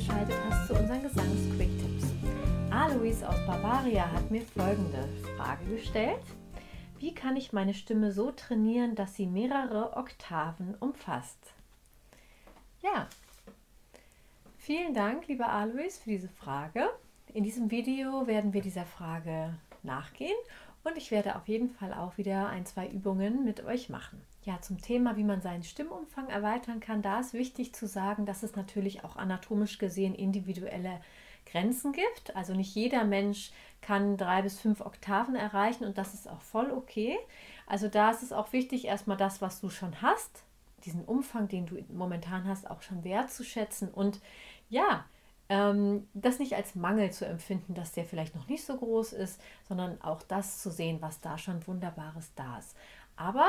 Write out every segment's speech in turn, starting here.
eingeschaltet hast zu unseren Gesangs-Quick-Tipps. Alois aus Bavaria hat mir folgende Frage gestellt. Wie kann ich meine Stimme so trainieren, dass sie mehrere Oktaven umfasst? Ja, vielen Dank, lieber Alois, für diese Frage. In diesem Video werden wir dieser Frage nachgehen und ich werde auf jeden Fall auch wieder ein, zwei Übungen mit euch machen. Ja, zum Thema, wie man seinen Stimmumfang erweitern kann, da ist wichtig zu sagen, dass es natürlich auch anatomisch gesehen individuelle Grenzen gibt. Also nicht jeder Mensch kann drei bis fünf Oktaven erreichen und das ist auch voll okay. Also da ist es auch wichtig, erstmal das, was du schon hast, diesen Umfang, den du momentan hast, auch schon wertzuschätzen und ja, ähm, das nicht als Mangel zu empfinden, dass der vielleicht noch nicht so groß ist, sondern auch das zu sehen, was da schon Wunderbares da ist. Aber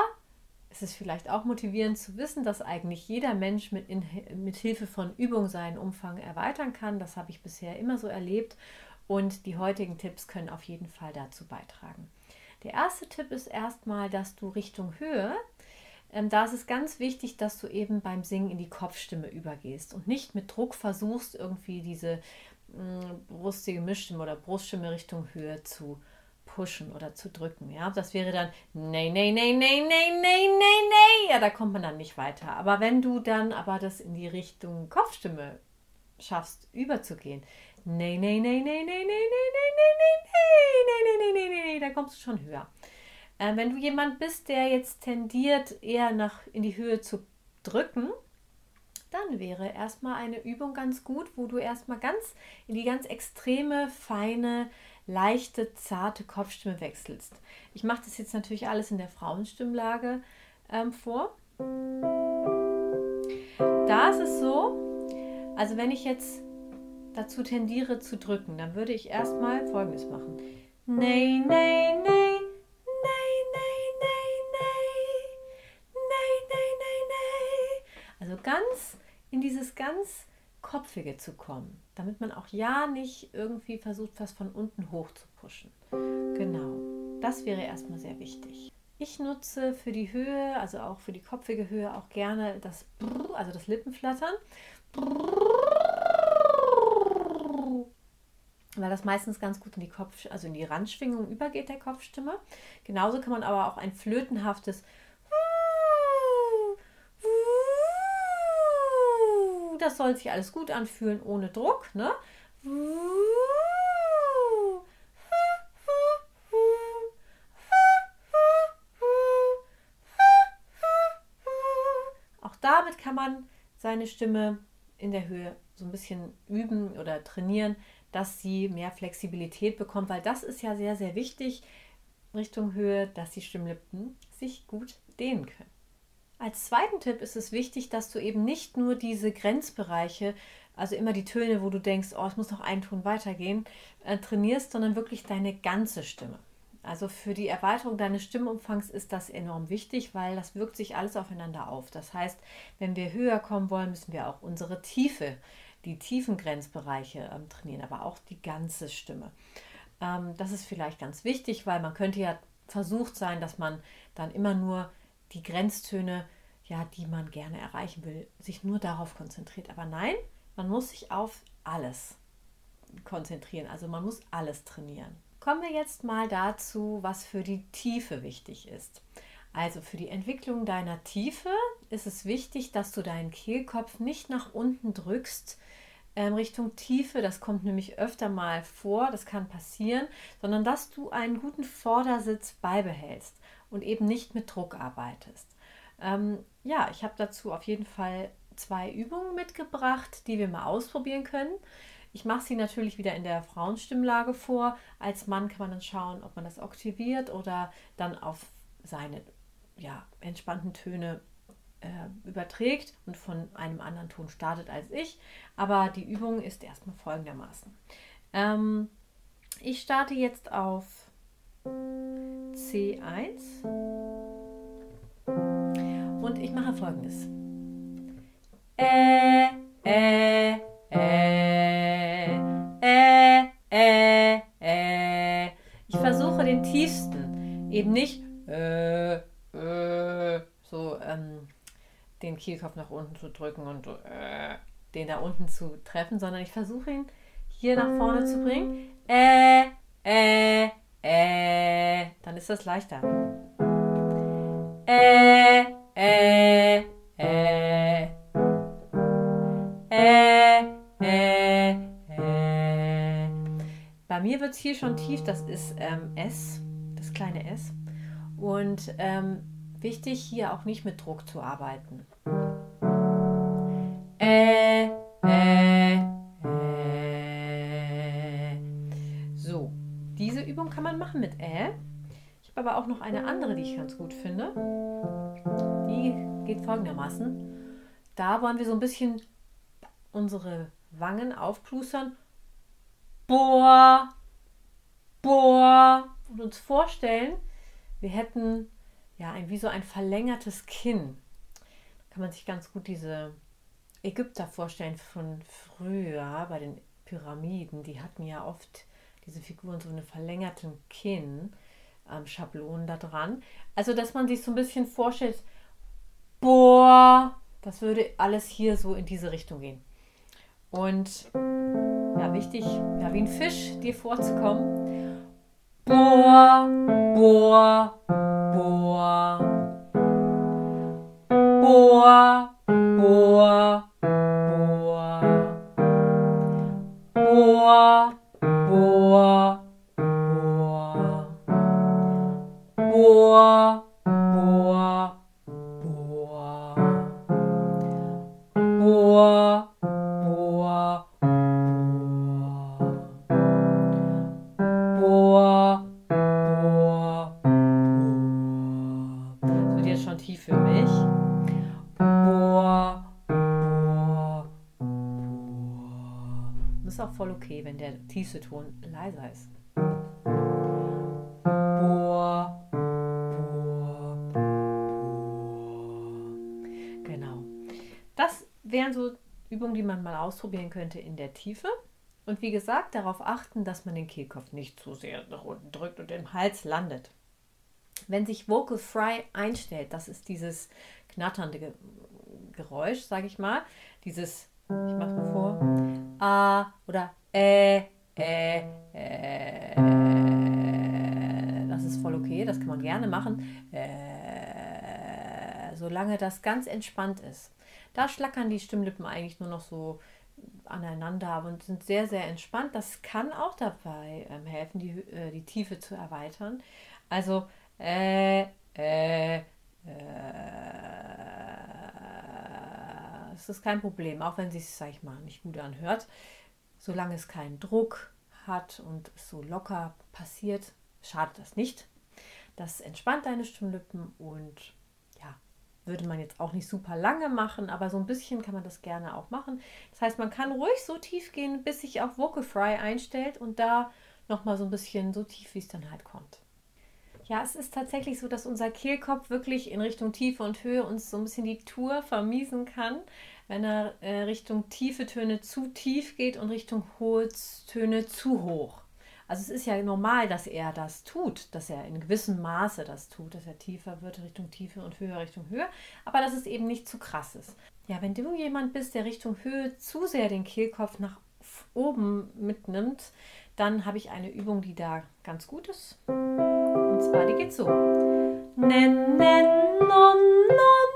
es ist vielleicht auch motivierend zu wissen, dass eigentlich jeder Mensch mit, in, mit Hilfe von Übung seinen Umfang erweitern kann. Das habe ich bisher immer so erlebt und die heutigen Tipps können auf jeden Fall dazu beitragen. Der erste Tipp ist erstmal, dass du Richtung Höhe ähm, da ist es ganz wichtig, dass du eben beim Singen in die Kopfstimme übergehst und nicht mit Druck versuchst, irgendwie diese mh, mm, brustige Mischstimme oder Bruststimme Richtung Höhe zu pushen oder zu drücken. Ja, das wäre dann nee, nee, nee, nee, nee, nee, nee, nee. Ja, da kommt man dann nicht weiter. Aber wenn du dann aber das in die Richtung Kopfstimme schaffst, überzugehen, nee, nee, nee, nee, nee, nee, nee, nee, nee, nee, nee, nee, nee, nee, nee, nee, da kommst du schon höher. Äh, wenn du jemand bist, der jetzt tendiert, eher nach in die Höhe zu drücken, dann wäre erstmal eine Übung ganz gut, wo du erstmal ganz in die ganz extreme, feine, leichte, zarte Kopfstimme wechselst. Ich mache das jetzt natürlich alles in der Frauenstimmlage ähm, vor. Da ist es so, also wenn ich jetzt dazu tendiere zu drücken, dann würde ich erstmal folgendes machen. Nein, nein, nein. ganz in dieses ganz Kopfige zu kommen, damit man auch ja nicht irgendwie versucht, was von unten hoch zu pushen. Genau, das wäre erstmal sehr wichtig. Ich nutze für die Höhe, also auch für die kopfige Höhe, auch gerne das Brrr, also das Lippenflattern. Weil das meistens ganz gut in die Kopf, also in die Randschwingung übergeht der Kopfstimme. Genauso kann man aber auch ein flötenhaftes das soll sich alles gut anfühlen, ohne Druck. Ne? Auch damit kann man seine Stimme in der Höhe so ein bisschen üben oder trainieren, dass sie mehr Flexibilität bekommt, weil das ist ja sehr, sehr wichtig Richtung Höhe, dass die Stimmlippen sich gut dehnen können. Als zweiten Tipp ist es wichtig, dass du eben nicht nur diese Grenzbereiche, also immer die Töne, wo du denkst, oh, es muss noch ein Ton weitergehen, äh, trainierst, sondern wirklich deine ganze Stimme. Also für die Erweiterung deines Stimmumfangs ist das enorm wichtig, weil das wirkt sich alles aufeinander auf. Das heißt, wenn wir höher kommen wollen, müssen wir auch unsere Tiefe, die tiefen Grenzbereiche ähm, trainieren, aber auch die ganze Stimme. Ähm, das ist vielleicht ganz wichtig, weil man könnte ja versucht sein, dass man dann immer nur die Grenztöne, ja, die man gerne erreichen will, sich nur darauf konzentriert. Aber nein, man muss sich auf alles konzentrieren. Also man muss alles trainieren. Kommen wir jetzt mal dazu, was für die Tiefe wichtig ist. Also für die Entwicklung deiner Tiefe ist es wichtig, dass du deinen Kehlkopf nicht nach unten drückst ähm, Richtung Tiefe. Das kommt nämlich öfter mal vor, das kann passieren, sondern dass du einen guten Vordersitz beibehältst und eben nicht mit Druck arbeitest. Ähm, ja, ich habe dazu auf jeden Fall zwei Übungen mitgebracht, die wir mal ausprobieren können. Ich mache sie natürlich wieder in der Frauenstimmlage vor. Als Mann kann man dann schauen, ob man das aktiviert oder dann auf seine ja, entspannten Töne äh, überträgt und von einem anderen Ton startet als ich. Aber die Übung ist erstmal folgendermaßen. Ähm, ich starte jetzt auf C1 und ich mache folgendes. Ä, ä, ä, ä, ä, ä. Ich versuche den tiefsten, eben nicht äh, äh, so ähm, den Kehlkopf nach unten zu drücken und äh, den da unten zu treffen, sondern ich versuche ihn hier nach vorne zu bringen. Äh, äh, äh. Dann ist das leichter. Äh, äh, äh. Äh, äh, äh. Bei mir wird es hier schon tief, das ist ähm, S, das kleine S. Und ähm, wichtig, hier auch nicht mit Druck zu arbeiten. Äh, kann man machen mit Äh. Ich habe aber auch noch eine andere, die ich ganz gut finde. Die geht folgendermaßen. Da wollen wir so ein bisschen unsere Wangen aufplustern. Boah, boah. Und uns vorstellen, wir hätten ja ein, wie so ein verlängertes Kinn. Da kann man sich ganz gut diese Ägypter vorstellen von früher bei den Pyramiden. Die hatten ja oft diese Figuren so eine verlängerten Kinn. Ähm, Schablonen da dran. Also, dass man sich so ein bisschen vorstellt, boah, das würde alles hier so in diese Richtung gehen. Und ja, wichtig, ja, wie ein Fisch dir vorzukommen Boah, boah, boah. Boah, boah, tiefste Ton leiser ist. Boah, boah, boah. Genau. Das wären so Übungen, die man mal ausprobieren könnte in der Tiefe. Und wie gesagt, darauf achten, dass man den Kehlkopf nicht zu sehr nach unten drückt und im Hals landet. Wenn sich Vocal Fry einstellt, das ist dieses knatternde Ge Geräusch, sage ich mal, dieses, ich mache mal vor, A oder Ä, Ä, Ä. Das ist voll okay, das kann man gerne machen, Äh, solange das ganz entspannt ist. Da schlackern die Stimmlippen eigentlich nur noch so aneinander und sind sehr, sehr entspannt. Das kann auch dabei ähm, helfen, die, äh, die Tiefe zu erweitern. Also, äh, äh, äh, es ist kein Problem, auch wenn es sich, sag ich mal, nicht gut anhört. Solange es keinen Druck hat und so locker passiert, schadet das nicht. Das entspannt deine Stimmlippen und ja, würde man jetzt auch nicht super lange machen, aber so ein bisschen kann man das gerne auch machen. Das heißt, man kann ruhig so tief gehen, bis sich auch Vocal Fry einstellt und da nochmal so ein bisschen so tief, wie es dann halt kommt. Ja, es ist tatsächlich so, dass unser Kehlkopf wirklich in Richtung Tiefe und Höhe uns so ein bisschen die Tour vermiesen kann, wenn er äh, Richtung tiefe Töne zu tief geht und Richtung hohe Töne zu hoch. Also es ist ja normal, dass er das tut, dass er in gewissem Maße das tut, dass er tiefer wird Richtung Tiefe und höher Richtung Höhe, aber dass es eben nicht zu krass ist. Ja, wenn du jemand bist, der Richtung Höhe zu sehr den Kehlkopf nach oben mitnimmt, dann habe ich eine Übung, die da ganz gut ist. Und zwar, die geht so. Nen, nen, non, non.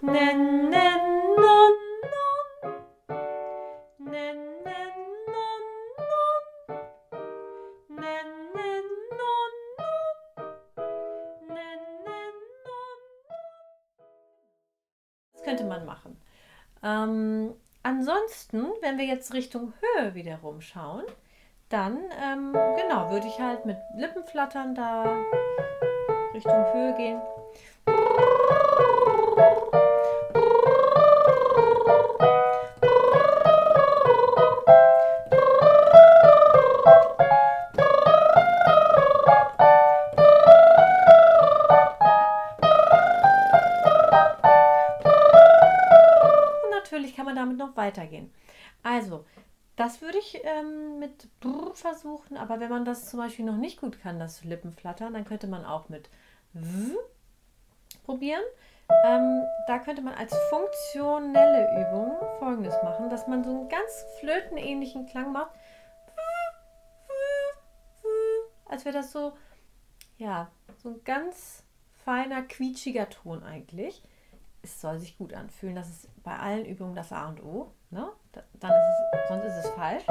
Nen, nen, non, non. Nen, nen, non, non. Nen, nen, non, non. Nen, nen, non, non. Das könnte man machen. Ähm, ansonsten, wenn wir jetzt Richtung Höhe wiederum schauen, dann, ähm, genau, würde ich halt mit Lippenflattern da Richtung Höhe gehen. Und natürlich kann man damit noch weitergehen. Also, das würde ich ähm, mit Brr versuchen, aber wenn man das zum Beispiel noch nicht gut kann, das Lippenflattern, dann könnte man auch mit W probieren. ähm, da könnte man als funktionelle Übung folgendes machen, dass man so einen ganz flötenähnlichen Klang macht. Als wäre das so, ja, so ein ganz feiner, quietschiger Ton eigentlich. Es soll sich gut anfühlen. Das ist bei allen Übungen das A und O. Ne? Dann ist es, sonst ist es falsch.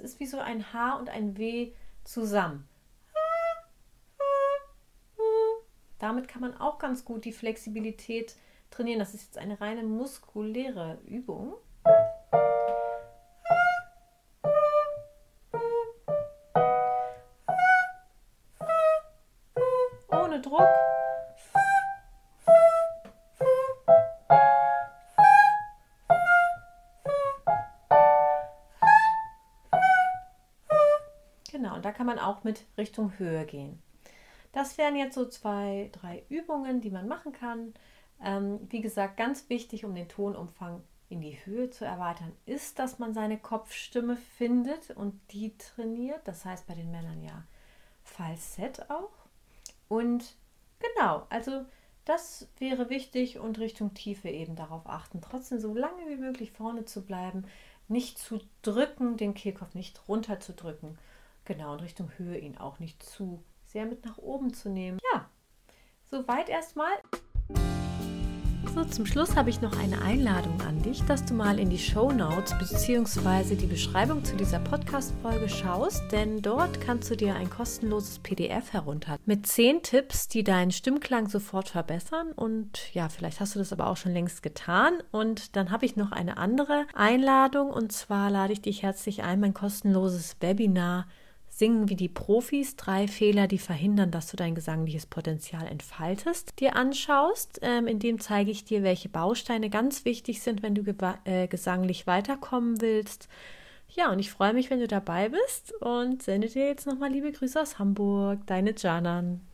Ist wie so ein H und ein W zusammen. Damit kann man auch ganz gut die Flexibilität trainieren. Das ist jetzt eine reine muskuläre Übung. Ohne Druck. Man auch mit Richtung Höhe gehen. Das wären jetzt so zwei, drei Übungen, die man machen kann. Ähm, wie gesagt, ganz wichtig, um den Tonumfang in die Höhe zu erweitern, ist, dass man seine Kopfstimme findet und die trainiert. Das heißt bei den Männern ja Falsett auch. Und genau, also das wäre wichtig und Richtung Tiefe eben darauf achten. Trotzdem so lange wie möglich vorne zu bleiben, nicht zu drücken, den Kehlkopf nicht runter zu drücken. Genau, und Richtung Höhe ihn auch nicht zu sehr mit nach oben zu nehmen. Ja, soweit erstmal. So, zum Schluss habe ich noch eine Einladung an dich, dass du mal in die Show Notes bzw. die Beschreibung zu dieser Podcast-Folge schaust, denn dort kannst du dir ein kostenloses PDF herunter mit zehn Tipps, die deinen Stimmklang sofort verbessern. Und ja, vielleicht hast du das aber auch schon längst getan. Und dann habe ich noch eine andere Einladung und zwar lade ich dich herzlich ein, mein kostenloses Webinar Singen wie die Profis, drei Fehler, die verhindern, dass du dein gesangliches Potenzial entfaltest, dir anschaust. Ähm, in dem zeige ich dir, welche Bausteine ganz wichtig sind, wenn du äh, gesanglich weiterkommen willst. Ja, und ich freue mich, wenn du dabei bist und sende dir jetzt nochmal liebe Grüße aus Hamburg. Deine Janan.